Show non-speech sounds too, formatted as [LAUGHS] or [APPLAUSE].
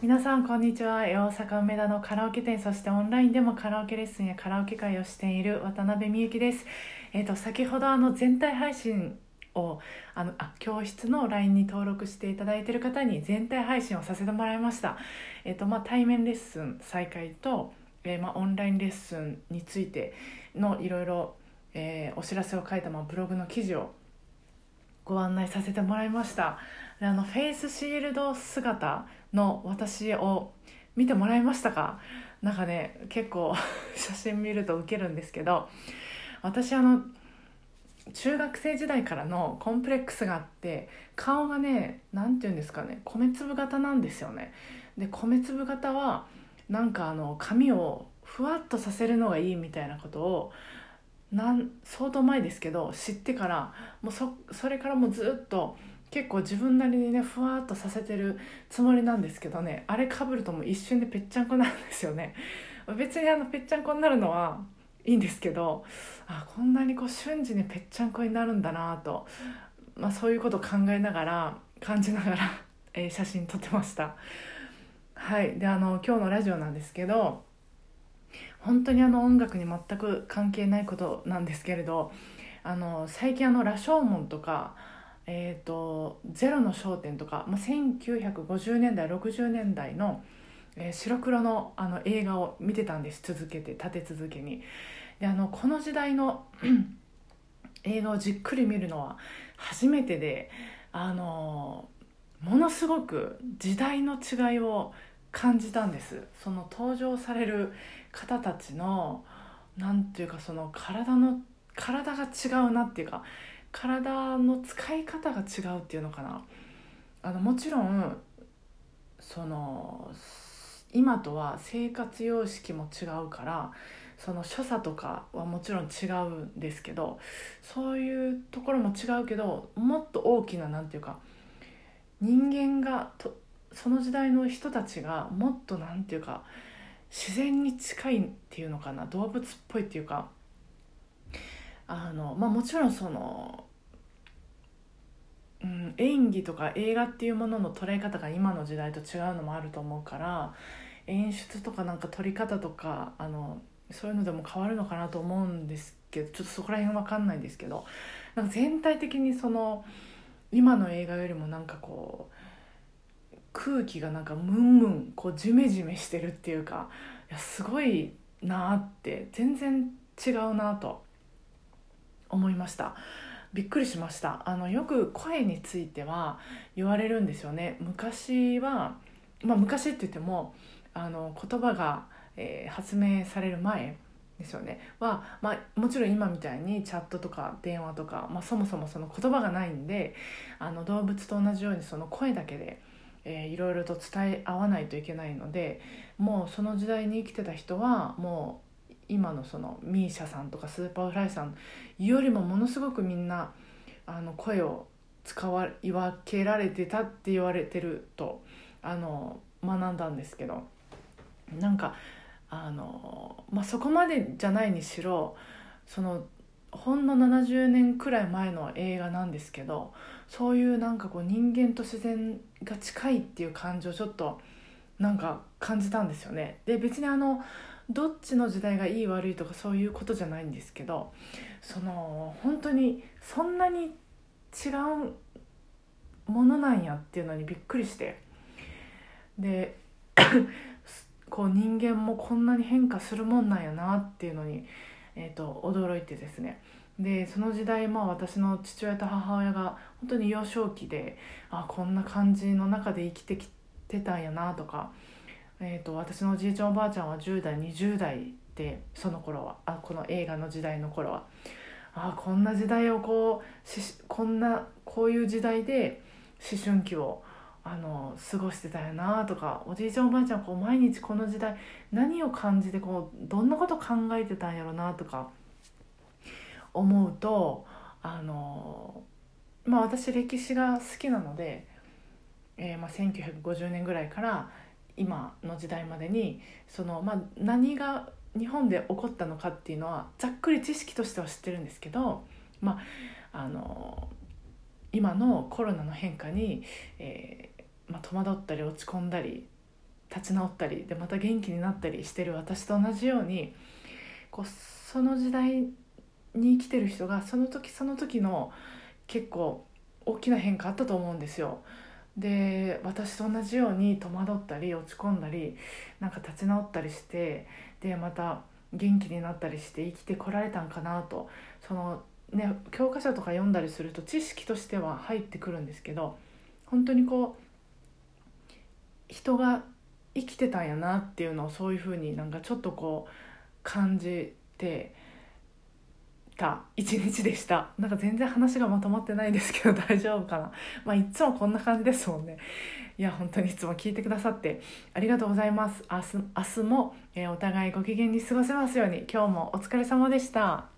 皆さんこんにちは。大阪梅田のカラオケ店そしてオンラインでもカラオケレッスンやカラオケ会をしている渡辺美幸です。えっ、と先ほどあの全体配信をあのあ教室の LINE に登録していただいている方に全体配信をさせてもらいました。えっ、とまあ対面レッスン再開と、えーまあ、オンラインレッスンについてのいろいろお知らせを書いた、まあ、ブログの記事をご案内させてもらいました。であのフェイスシールド姿の私を見てもらいましたか？なんかね結構 [LAUGHS] 写真見るとウケるんですけど私あの中学生時代からのコンプレックスがあって顔がね何て言うんですかね米粒型なんですよね。で米粒型はなんかあの髪をふわっとさせるのがいいみたいなことをなん相当前ですけど知ってからもうそそれからもうずっと結構自分なりにねふわっとさせてるつもりなんですけどねあれかぶるともう一瞬でぺっちゃんこになるんですよね。別にあのぺっちゃんこになるのはいいんですけどあこんなにこう瞬時にぺっちゃんこになるんだなと、まあ、そういうことを考えながら感じながら、え写真撮ってました。はい。であの今日のラジオなんですけど本当にあの音楽に全く関係ないことなんですけれどあの最近あの「羅生門」とか「えーと、ゼロの焦点」とか、まあ、1950年代60年代の、えー白黒のあの映画を見てたんです続けて立て続けに。であのこの時代の [CLEARS THROAT] 映画をじっくり見るのは初めてであのものすごく時代の違いを感じたんですその登場される方たちのなんていうかその体の体が違うなっていうか体の使い方が違うっていうのかな。あのもちろんその今とは生活様式も違うからその所作とかはもちろん違うんですけどそういうところも違うけどもっと大きななんていうか人間がとその時代の人たちがもっとなんていうか自然に近いっていうのかな動物っぽいっていうかあのまあもちろんその、うん、演技とか映画っていうものの捉え方が今の時代と違うのもあると思うから演出とかなんか撮り方とかあのそういうのでも変わるのかなと思うんですけどちょっとそこら辺わかんないんですけどなんか全体的にその今の映画よりもなんかこう空気がなんかムンムンこうジメジメしてるっていうかいやすごいなって全然違うなと思いました。びっくりしました。あのよく声については言われるんですよね。昔はまあ昔って言ってもあの言葉が、えー発明される前ですよね。は、まあ、もちろん今みたいにチャットとか電話とか、まあ、そもそもその言葉がないんであの動物と同じようにその声だけで、えーいろいろと伝え合わないといけないのでもうその時代に生きてた人はもう今のその MISIA さんとか Superfly さんよりもものすごくみんなあの声を使い分けられてたって言われてるとあの学んだんですけどなんかあの、まあ、そこまでじゃないにしろそのほんの70年くらい前の映画なんですけどそういうなんかこう人間と自然が近いっていう感じをちょっとなんか感じたんですよね。で別にあのどっちの時代がいい悪いとかそういうことじゃないんですけどその本当にそんなに違うものなんやっていうのにびっくりしてで [COUGHS] こう人間もこんなに変化するもんなんやなっていうのに、えー、と驚いてですね。でその時代、まあ、私の父親と母親が本当に幼少期であこんな感じの中で生きてきてたんやなとか、えー、と私のおじいちゃんおばあちゃんは10代20代でその頃はあこの映画の時代の頃は。あこんな時代をこうしこんなこういう時代で思春期をあの過ごしてたよなとかおじいちゃんおばあちゃんこう毎日この時代何を感じてこうどんなこと考えてたんやろなとか思うとあのまあ私歴史が好きなので、えーまあ、1950年ぐらいから今の時代までにその、まあ、何が日本で起こったのかっていうのはざっくり知識としては知ってるんですけどまああの今のコロナの変化に、えーまあ、戸惑ったり落ち込んだり立ち直ったりでまた元気になったりしてる私と同じようにこうその時代に生きてる人がその時その時の結構大きな変化あったと思うんですよ。で私と同じように戸惑ったり落ち込んだりなんか立ち直ったりしてでまた元気になったりして生きてこられたんかなとそのね教科書とか読んだりすると知識としては入ってくるんですけど本当にこう人が生きてたんやなっていうのをそういうふうになんかちょっとこう感じてた一日でした。なんか全然話がまとまってないですけど大丈夫かな。まあいつもこんな感じですもんね。いや本当にいつも聞いてくださってありがとうございます。明日明日も、えー、お互いご機嫌に過ごせますように。今日もお疲れ様でした。